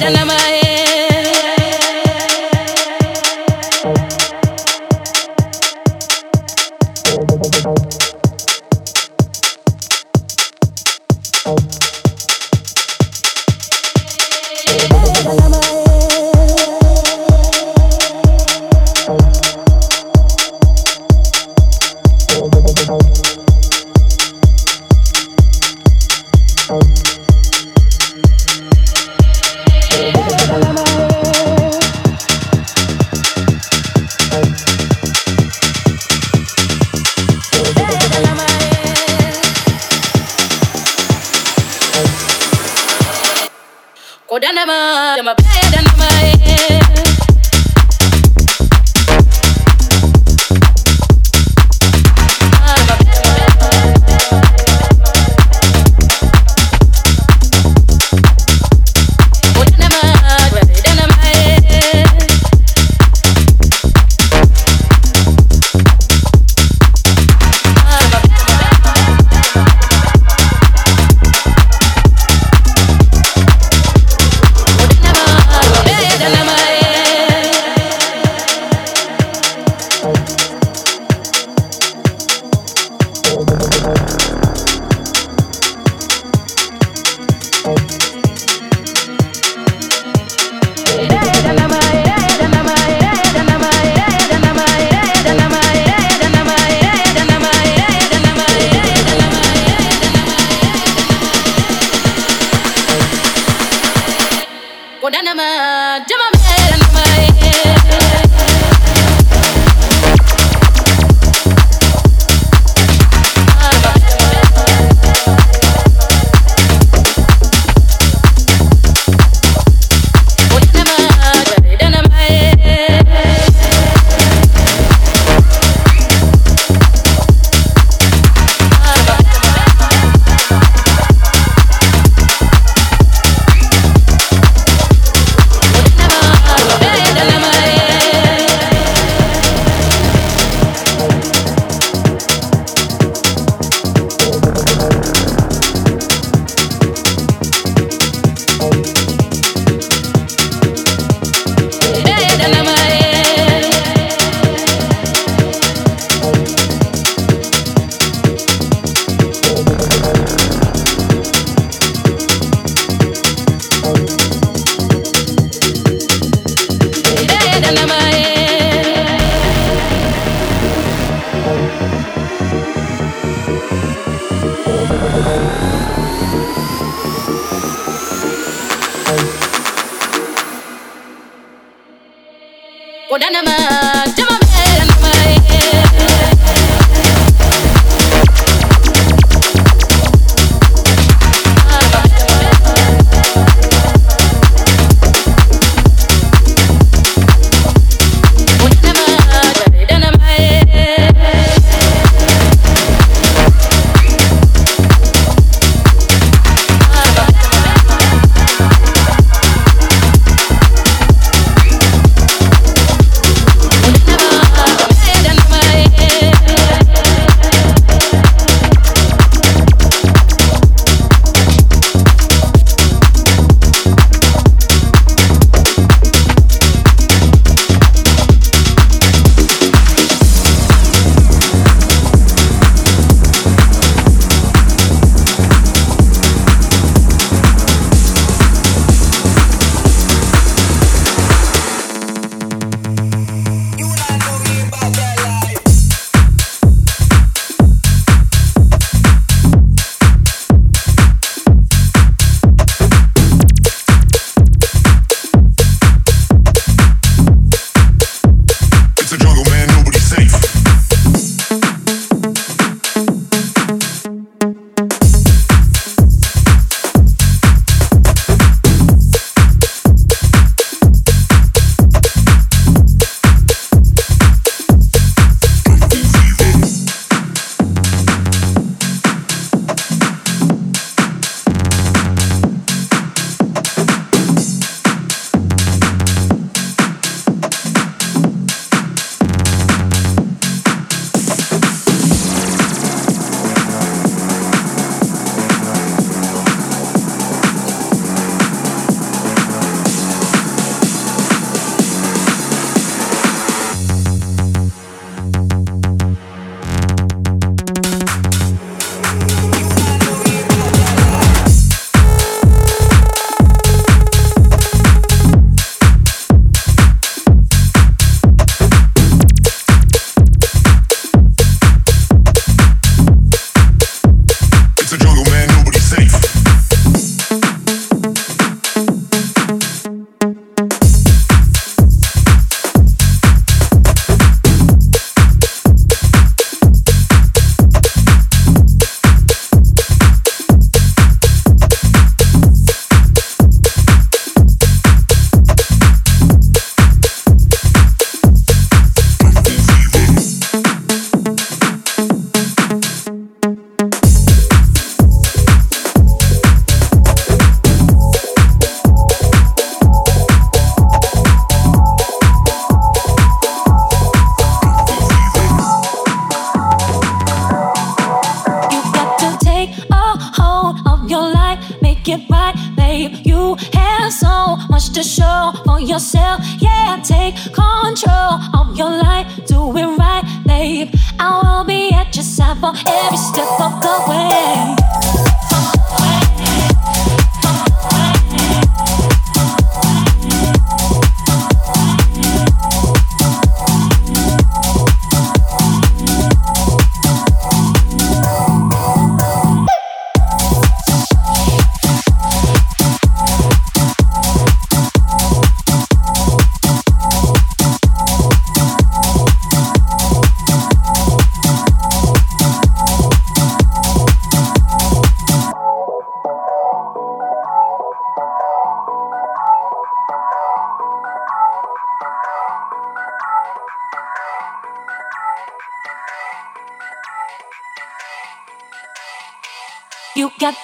Then I'm a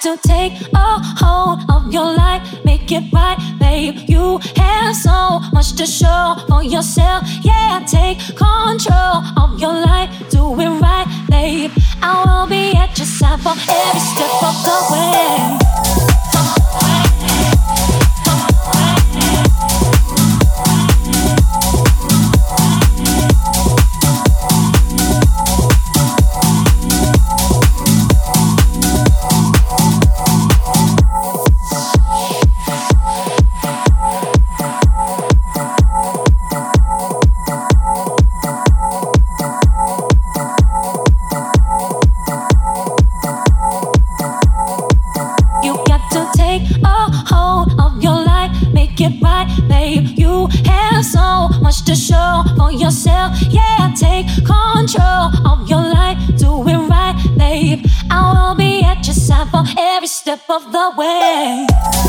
to take a hold of your life, make it right, babe. You have so much to show for yourself. Yeah, take control of your life, do it right, babe. I will be at your side for every step of the way. To show for yourself. Yeah, take control of your life, do it right, babe. I will be at your side for every step of the way.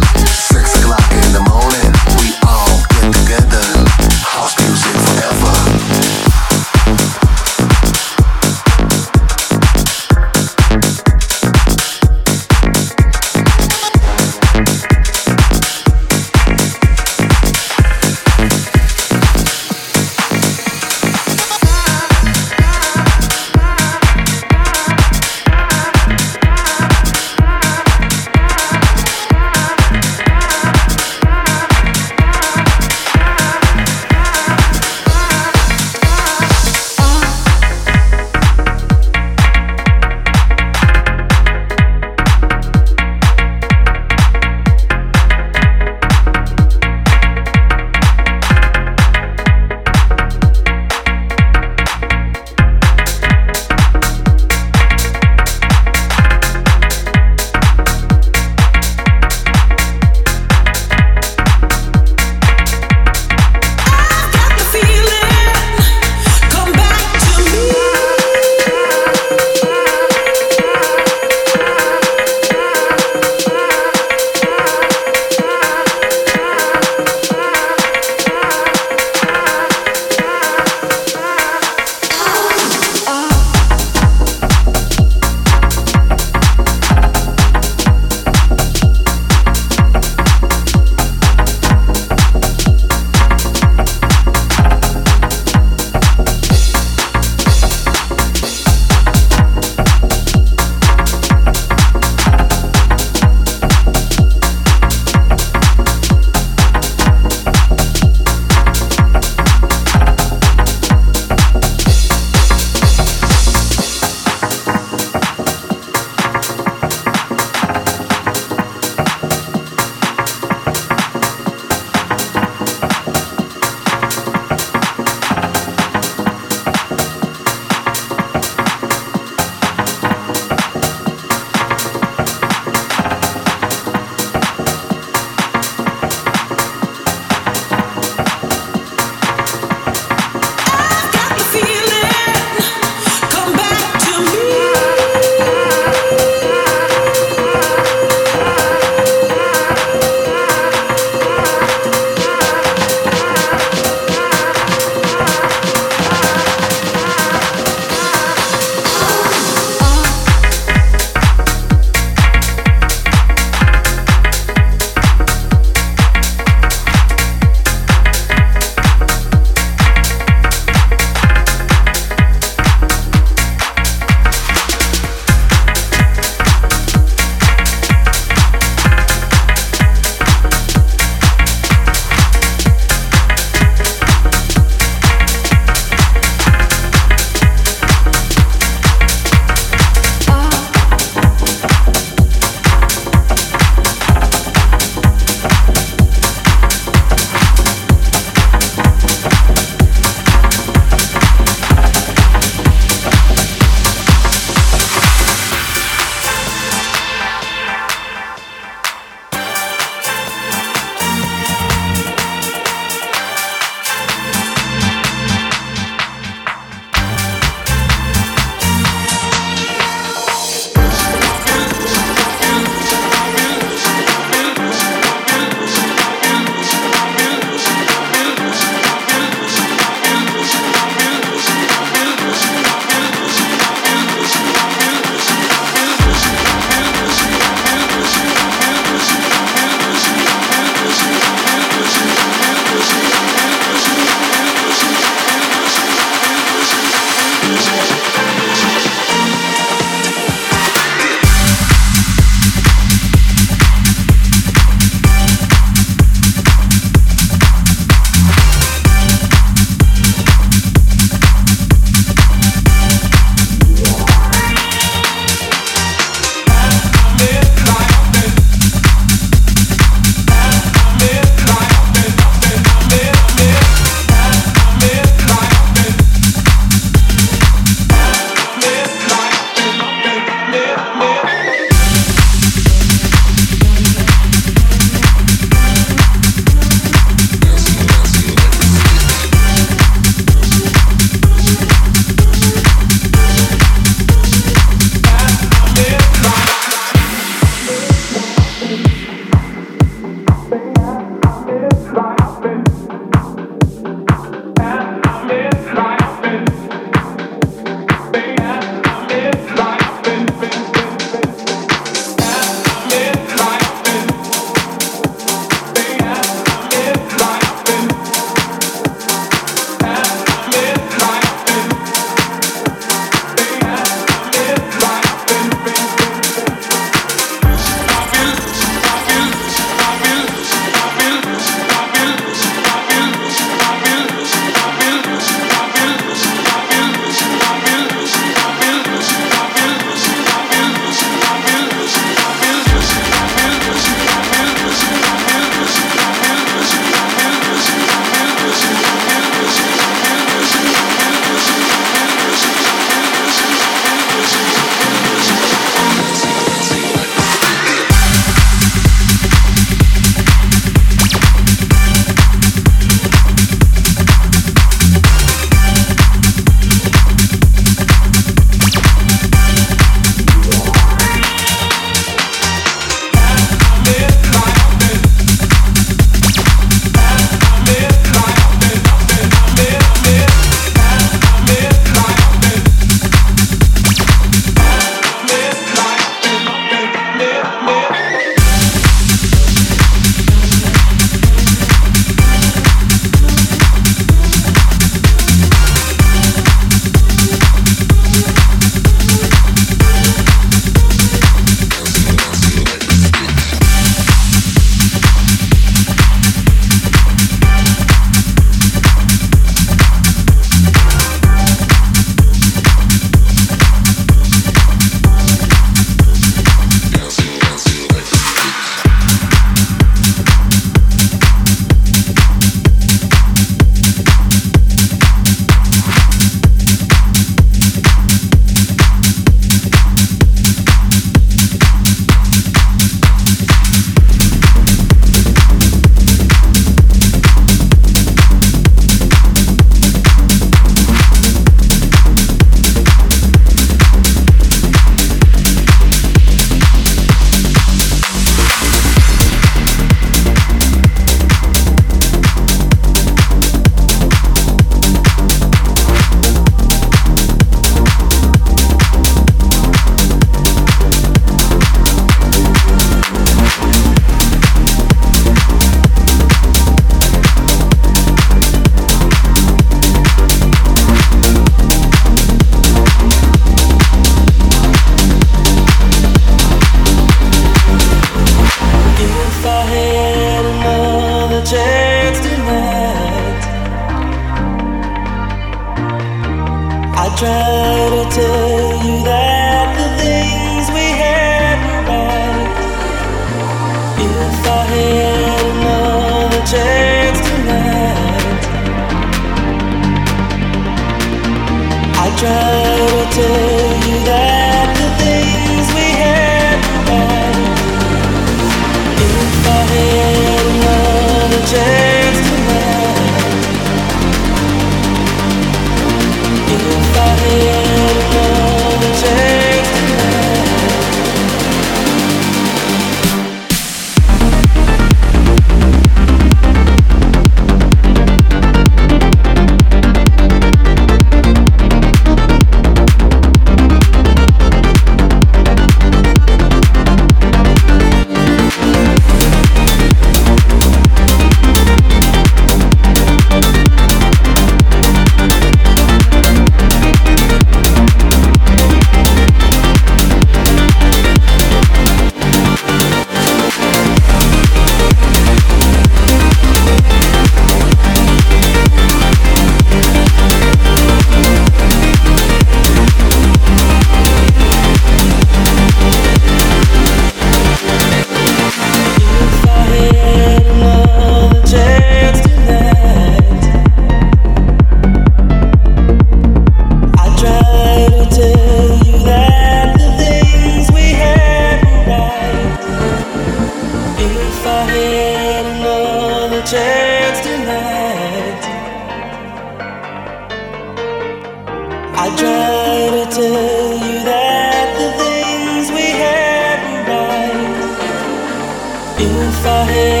Yeah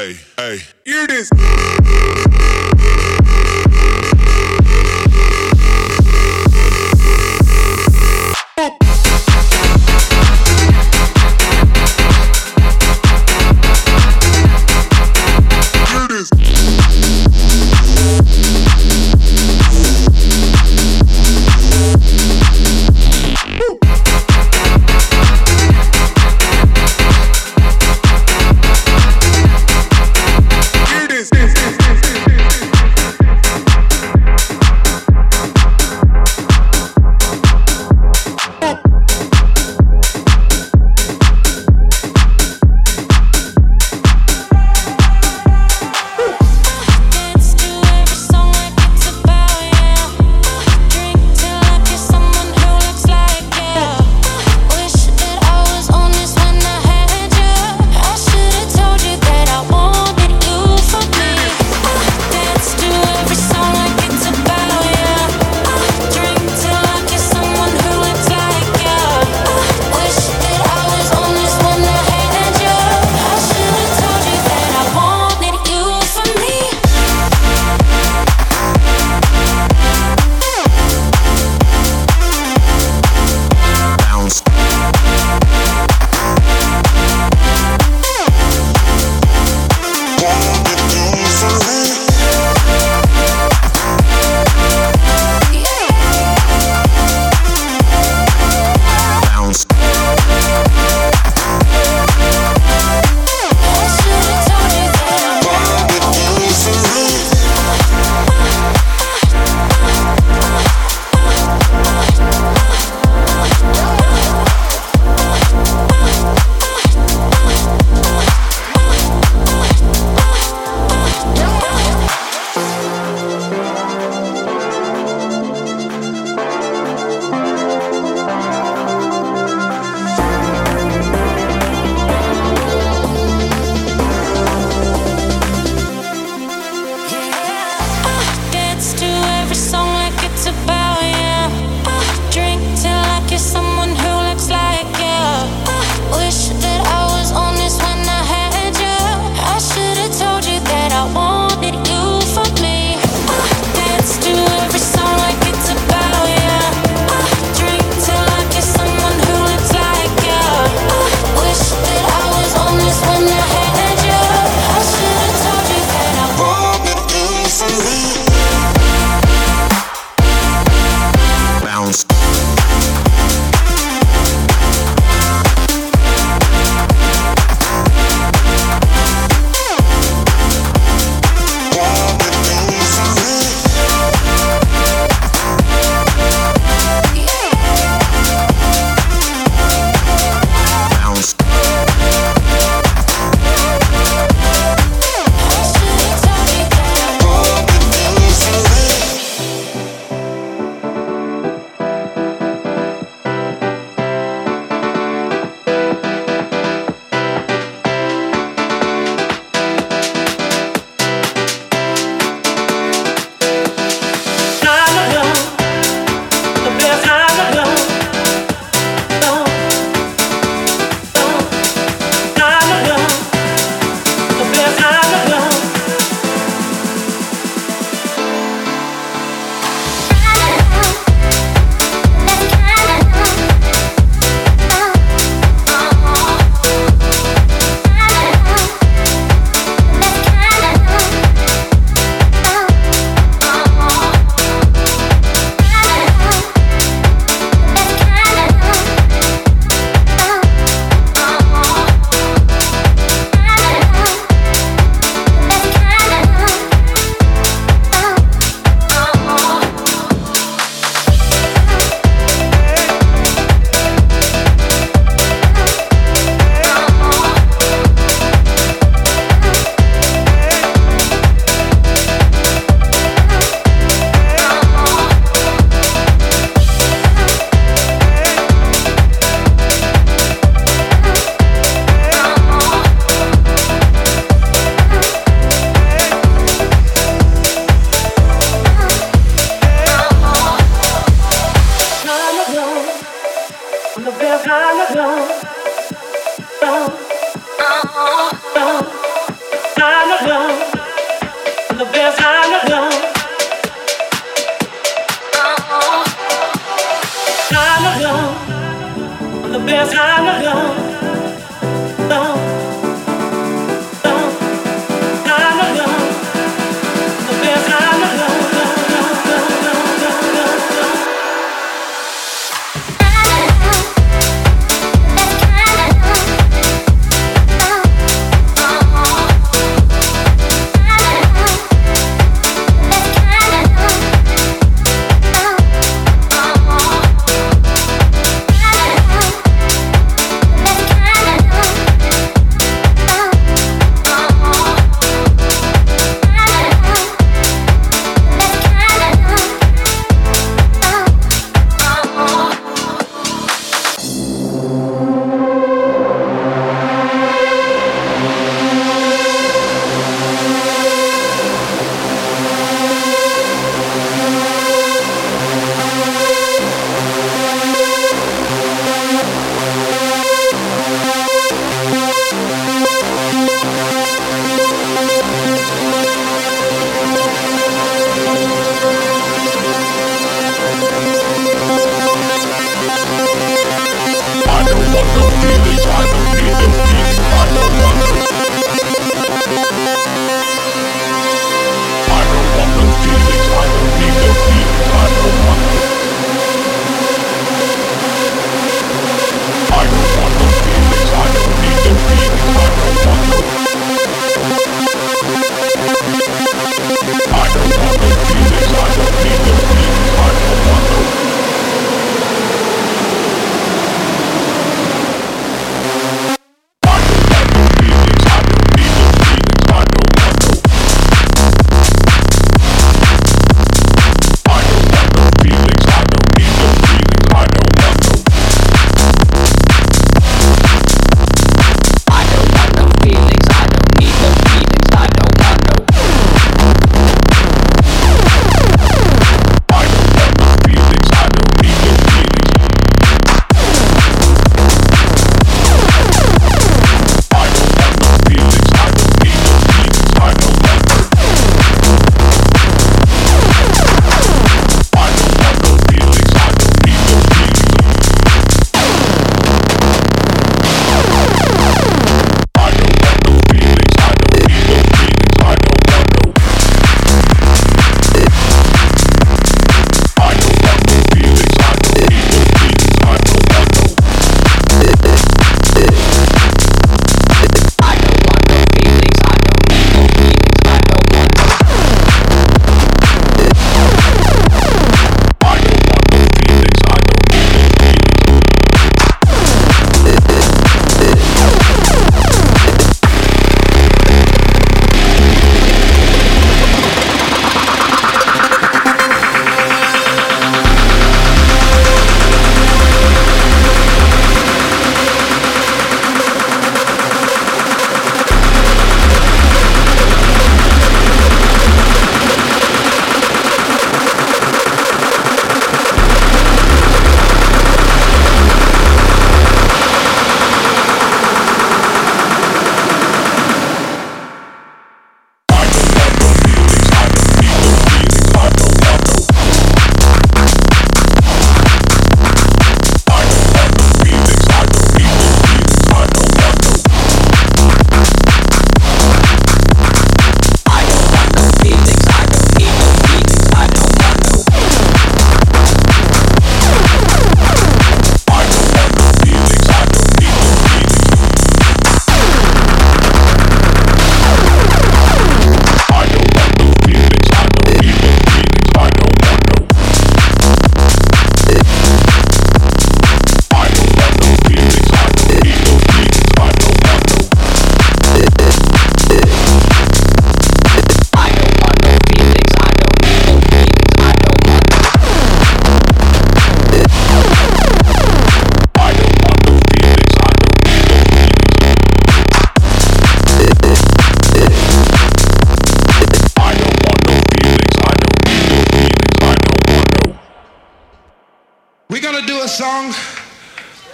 Hey, hey, hear this.